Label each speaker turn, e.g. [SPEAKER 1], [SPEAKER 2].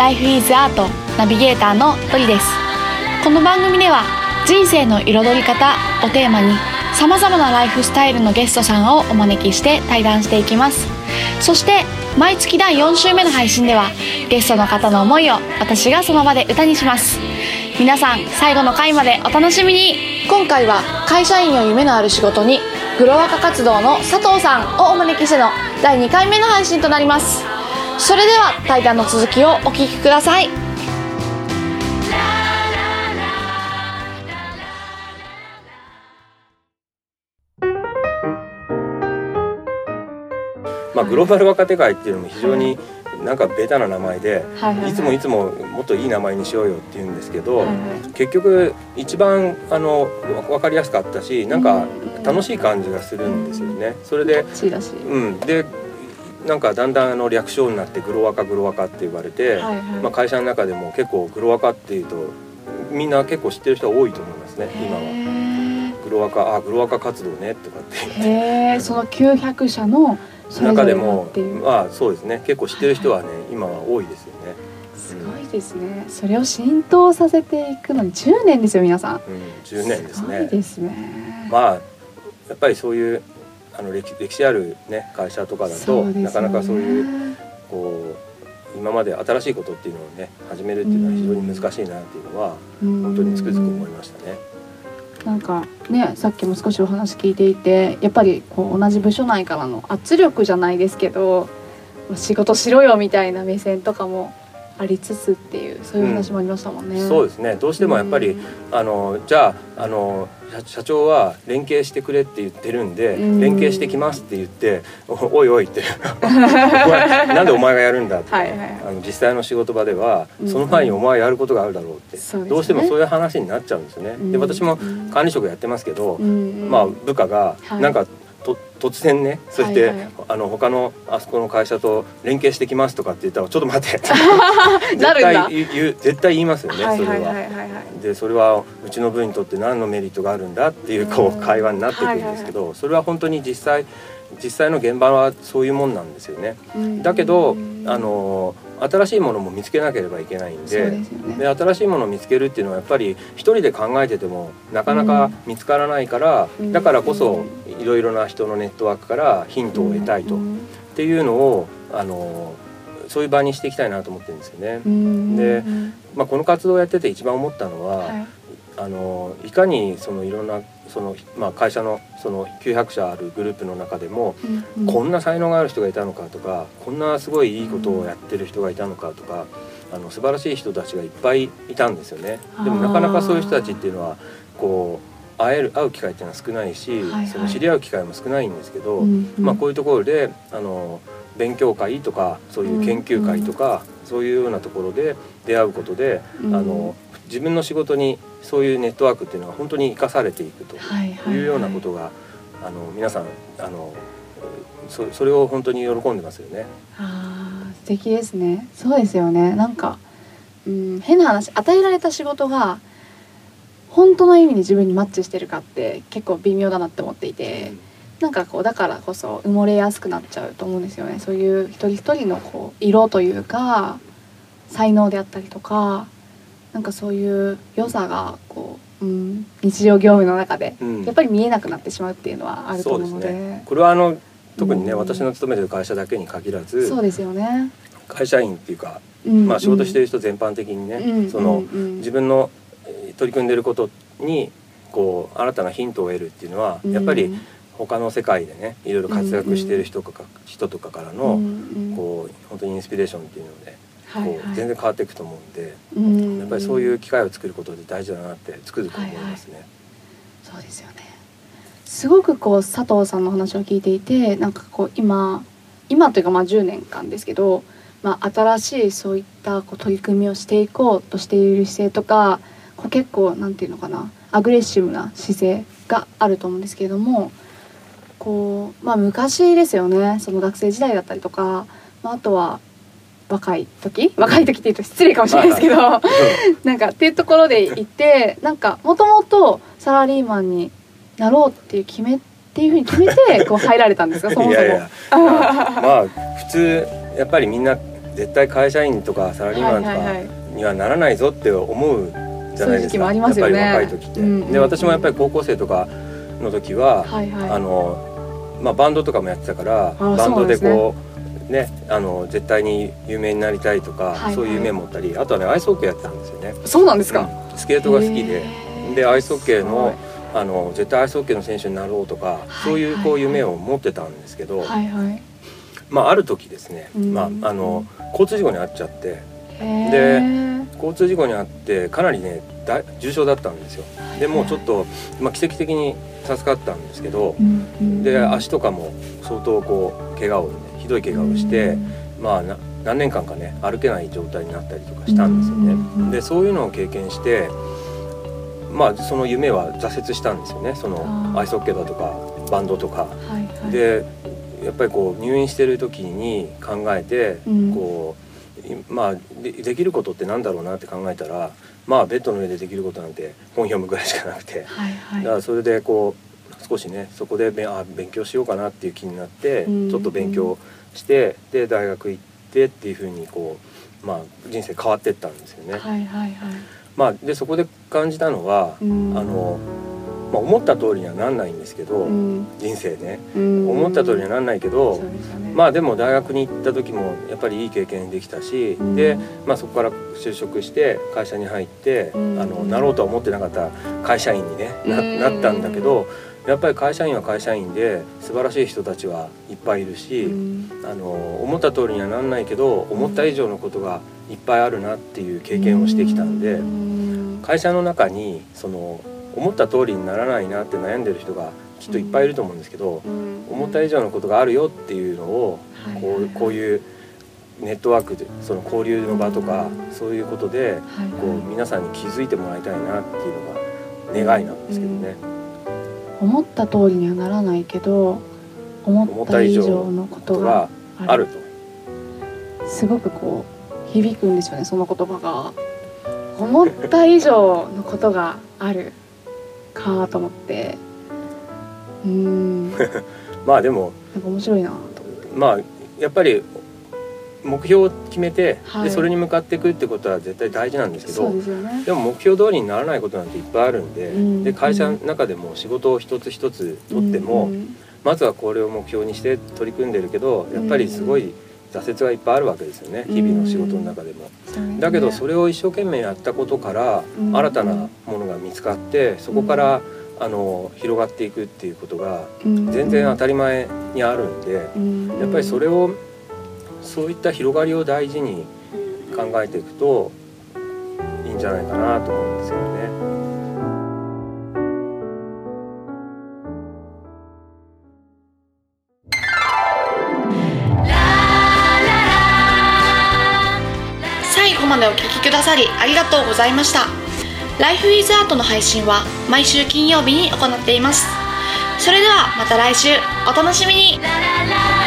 [SPEAKER 1] Life is Art ナビゲーターのドリです。この番組では人生の彩り方をテーマにさまざまなライフスタイルのゲストさんをお招きして対談していきます。そして毎月第4週目の配信ではゲストの方の思いを私がその場で歌にします。皆さん最後の回までお楽しみに。今回は会社員を夢のある仕事にグロワカ活動の佐藤さんをお招きしての第2回目の配信となります。それでは対談の続きをお聞きください。
[SPEAKER 2] まあ、グローバル若手会っていうのも非常になんかベタな名前で、
[SPEAKER 1] はい
[SPEAKER 2] つもいつももっといい名前にしようよって言うんですけど、結局一番あのわ分かりやすかったしなんか
[SPEAKER 1] うん。
[SPEAKER 2] 楽しい感じがするんですよね。それで、うん、でなんかだんだんあの略称になってグロワカグロワカって言われて、
[SPEAKER 1] はいはい。
[SPEAKER 2] まあ、会社の中でも結構グロワカっていうとみんな結構知ってる人が多いと思いますね今は。
[SPEAKER 1] へ
[SPEAKER 2] グロワカあグロワカ活動ねとかって。
[SPEAKER 1] ーへー。その900社の
[SPEAKER 2] 中でも
[SPEAKER 1] っていう。
[SPEAKER 2] まあそうですね。結構知ってる人はね、今は多いですよね。
[SPEAKER 1] すごいですね。それを浸透させていくのに10年ですよ皆さん。
[SPEAKER 2] うん、10年ですね。
[SPEAKER 1] ですね。
[SPEAKER 2] まあやっぱりそういうあの歴歴史あるね会社とかだと、
[SPEAKER 1] ね。
[SPEAKER 2] なかなかそういうこう今まで新しいことっていうのをね始めるっていうのは非常に難しいなっていうのは
[SPEAKER 1] 本
[SPEAKER 2] 本当につくづく思いましたね。
[SPEAKER 1] なんかねさっきも少しお話聞いていてやっぱりこう同じ部署内からの圧力じゃないですけど仕事しろよみたいな目線とかもありつつっていうそういう話もありましたもんね。
[SPEAKER 2] そうですね。どうしてもやっぱり、
[SPEAKER 1] うん。
[SPEAKER 2] あのじゃああの社社長は連携してくれって言ってるんで、
[SPEAKER 1] うん。
[SPEAKER 2] 連携してきますって言ってお おいおいって なんでお前がやるんだって、
[SPEAKER 1] はいはいはい。
[SPEAKER 2] あの実際の仕事場では、
[SPEAKER 1] うん。
[SPEAKER 2] その前にお前やることがあるだろうって、
[SPEAKER 1] そうね。
[SPEAKER 2] どうしてもそういう話になっちゃうんですよね。で
[SPEAKER 1] うん。
[SPEAKER 2] 私も管理職やってますけど、
[SPEAKER 1] うん。
[SPEAKER 2] まあ部下が
[SPEAKER 1] はい。
[SPEAKER 2] なんかと突然ねそして、
[SPEAKER 1] はいはい。
[SPEAKER 2] あの他のあそこの会社と連携してきますとかって言ったらちょっと待って。絶対言う絶対言いますよね、
[SPEAKER 1] はい
[SPEAKER 2] それは。
[SPEAKER 1] はいはい。はいは。い
[SPEAKER 2] でそれはうちの部にとって何のメリットがあるんだっていうこ
[SPEAKER 1] う
[SPEAKER 2] 会話になってくるんですけど、それは本当に実際実際の現場はそういうもんなんですよね。
[SPEAKER 1] うん。
[SPEAKER 2] だけどあの新しいものも見つけなければいけないんで
[SPEAKER 1] でね。
[SPEAKER 2] で新しいものを見つけるっていうのはやっぱり一人で考えててもなかなか見つからないから、
[SPEAKER 1] うん。
[SPEAKER 2] だからこそいろいろな人のネットワークからヒントを得たいと、っ
[SPEAKER 1] うん。
[SPEAKER 2] ていうのをあのそういう場にしていきたいなと思ってるんですよね。
[SPEAKER 1] うん。
[SPEAKER 2] でまあ、この活動をやってて一番思ったのは、
[SPEAKER 1] はい
[SPEAKER 2] あのいかにそのいろんなその、まあ、会社のその900社あるグループの中でも、
[SPEAKER 1] うん
[SPEAKER 2] こんな才能がある人がいたのかとかこんなすごいいいことをやってる人がいたのかとかあの素晴らしい人たちがいっぱいいたんですよね。でもなかなかそういう人たちっていうのはこう会える会う機会っていうのは少ないし、
[SPEAKER 1] はいはい。
[SPEAKER 2] その知り合う機会も少ないんですけど、
[SPEAKER 1] うん
[SPEAKER 2] まあ、こういうところであの勉強会とかそういう研究会とか、そういうようなところで出会うことで、
[SPEAKER 1] うん。
[SPEAKER 2] あの自分の仕事にそういうネットワークっていうのが本当に生かされていくと
[SPEAKER 1] はい
[SPEAKER 2] うようなことが、あの皆さんあのそそれを本当に喜んでますよね。
[SPEAKER 1] あー素敵ですね。そうですよね。なんか、うん、変な話与えられた仕事が本当の意味に自分にマッチしてるかって結構微妙だなって思っていて、なんかこうだからこそ埋もれやすくなっちゃうと思うんですよね。そういう一人一人のこう色というか才能であったりとかなんかそういう良さがこう、うん、日常業務の中で
[SPEAKER 2] うん。
[SPEAKER 1] やっぱり見えなくなってしまうっていうのはあると思うので。
[SPEAKER 2] そうですね。これはあの特にね、
[SPEAKER 1] うん。
[SPEAKER 2] 私の勤めてる会社だけに限らず
[SPEAKER 1] そうですよね、
[SPEAKER 2] 会社員っていうか、
[SPEAKER 1] うん
[SPEAKER 2] まあ、仕事してる人全般的にね、
[SPEAKER 1] うん
[SPEAKER 2] その、自分のえー取り組んでることにこう新たなヒントを得るっていうのは、やっぱり他の世界でねいろいろ活躍している人とか,、人とかからの、こう本当にインスピレーションっていうので、こう全然変わっていくと思うんで、
[SPEAKER 1] うん。
[SPEAKER 2] やっぱりそういう機会を作ることで大事だなってつくづく思いますね。
[SPEAKER 1] そうですよね。すごくこう佐藤さんの話を聞いていてなんかこう今今というかまあ10年間ですけど、まあ、新しいそういったこう取り組みをしていこうとしている姿勢とかこう結構なんていうのかなアグレッシブな姿勢があると思うんですけれどもこうまあ昔ですよね。その学生時代だったりとか、まあ、あとは若い時？若い時って言うと失礼かもしれないですけど なんかっていうところで行ってなんかもともとサラリーマンになろうっていう決めっていうふうに決めてこう入られたんですか？そもそも。
[SPEAKER 2] いやいやまあまあ普通やっぱりみんな絶絶対会社員とかサラリーマンとかにはならないぞって思うじゃないですか。
[SPEAKER 1] そういう時期もありますよね
[SPEAKER 2] やっぱり若い時って、
[SPEAKER 1] うんうんうん
[SPEAKER 2] で私もやっぱり高校生とかの時は、
[SPEAKER 1] はいはい。
[SPEAKER 2] あのまあ、バンドとかもやってたから
[SPEAKER 1] あ
[SPEAKER 2] バンドでこうねあの絶対に有名になりたいとか、
[SPEAKER 1] はいはい。
[SPEAKER 2] そういう夢持ったりあとはねアイスホッケーやってたんですよね。
[SPEAKER 1] そうなんですか、
[SPEAKER 2] うん。スケートが好きで。でアイスホッケーの
[SPEAKER 1] す
[SPEAKER 2] あの絶対アイスホッケーの選手になろうとか、そういうこう夢を持ってたんですけど、
[SPEAKER 1] はいはい。
[SPEAKER 2] まあ、ある時ですね、
[SPEAKER 1] うん。
[SPEAKER 2] まあ、あの交通事故に遭っちゃって。
[SPEAKER 1] へ
[SPEAKER 2] で
[SPEAKER 1] ー
[SPEAKER 2] 交通事故に遭ってかなりね大重傷だったんですよ。でもうちょっと、まあ、奇跡的に助かったんですけどで足とかも相当こう怪我をねひどい怪我をして、まあな何年間かね歩けない状態になったりとかしたんですよね。
[SPEAKER 1] うん
[SPEAKER 2] でそういうのを経験してまあその夢は挫折したんですよね。そのアイスホッケーだとかバンドとか。
[SPEAKER 1] はいはい、
[SPEAKER 2] でやっぱりこう入院してる時に考えて、
[SPEAKER 1] うん。
[SPEAKER 2] こういまあでできることってなんだろうなって考えたらまあベッドの上でできることなんて本読むぐらいしかなくて。
[SPEAKER 1] はいはい
[SPEAKER 2] だからそれでこう少しねそこでべあ勉強しようかなっていう気になって、
[SPEAKER 1] うん
[SPEAKER 2] ちょっと勉強してで大学行ってっていうふうにこう、まあ、人生変わってったんですよね。
[SPEAKER 1] はいはいはい
[SPEAKER 2] まあ、でそこで感じたのは、
[SPEAKER 1] うん
[SPEAKER 2] あのまあ、思った通りにはなんないんですけど、
[SPEAKER 1] うん。
[SPEAKER 2] 人生ね、
[SPEAKER 1] うん。
[SPEAKER 2] 思った通りにはなんないけど、
[SPEAKER 1] ね。
[SPEAKER 2] まあでも大学に行った時もやっぱりいい経験できたし、
[SPEAKER 1] うん。
[SPEAKER 2] で、まあ、そこから就職して会社に入って、
[SPEAKER 1] うん。
[SPEAKER 2] あのなろうとは思ってなかった会社員に、ねな
[SPEAKER 1] うん。
[SPEAKER 2] なったんだけどやっぱり会社員は会社員で素晴らしい人たちはいっぱいいるし、
[SPEAKER 1] うん。
[SPEAKER 2] あの思った通りにはなんないけど思った以上のことがいっぱいあるなっていう経験をしてきたんで。
[SPEAKER 1] うん。
[SPEAKER 2] 会社の中にその思った通りにならないなって悩んでる人がきっといっぱいいると思うんですけど、
[SPEAKER 1] うん。
[SPEAKER 2] 思った以上のことがあるよっていうのを
[SPEAKER 1] はい。
[SPEAKER 2] こうこういうネットワークでその交流の場とかそういうことで
[SPEAKER 1] はい。
[SPEAKER 2] こう皆さんに気づいてもらいたいなっていうのが願いなんですけどね。
[SPEAKER 1] 思った通りにはならないけど思った以上のこ
[SPEAKER 2] こと
[SPEAKER 1] が
[SPEAKER 2] ある。と。
[SPEAKER 1] すごくこう響くんですよねその言葉が。思った以上のことがあるかと思って。うーん。なんか
[SPEAKER 2] まあでも
[SPEAKER 1] 面白いなと思って。
[SPEAKER 2] まあやっぱり目標を決めて、
[SPEAKER 1] はい。
[SPEAKER 2] でそれに向かっていくってことは絶対大事なんですけど
[SPEAKER 1] ね。
[SPEAKER 2] でも目標通りにならないことなんていっぱいあるんで,、
[SPEAKER 1] うん
[SPEAKER 2] で会社の中でも仕事を一つ一つ取っても、
[SPEAKER 1] うん。
[SPEAKER 2] まずはこれを目標にして取り組んでるけどやっぱりすごい挫折がいっぱいあるわけですよね、
[SPEAKER 1] うん。
[SPEAKER 2] 日々の仕事の中でも。だけどそれを一生懸命やったことから
[SPEAKER 1] うん。
[SPEAKER 2] 新たなものが見つかってそこからあの広がっていくっていうことが
[SPEAKER 1] うん。
[SPEAKER 2] 全然当たり前にあるんで
[SPEAKER 1] うん。
[SPEAKER 2] やっぱりそれをそういった広がりを大事に考えていくといいんじゃないかなと思うんですよね。
[SPEAKER 3] までお聴きくださりありがとうございました。ライフイズアートの配信は毎週金曜日に行っています。それではまた来週お楽しみに
[SPEAKER 4] ラララ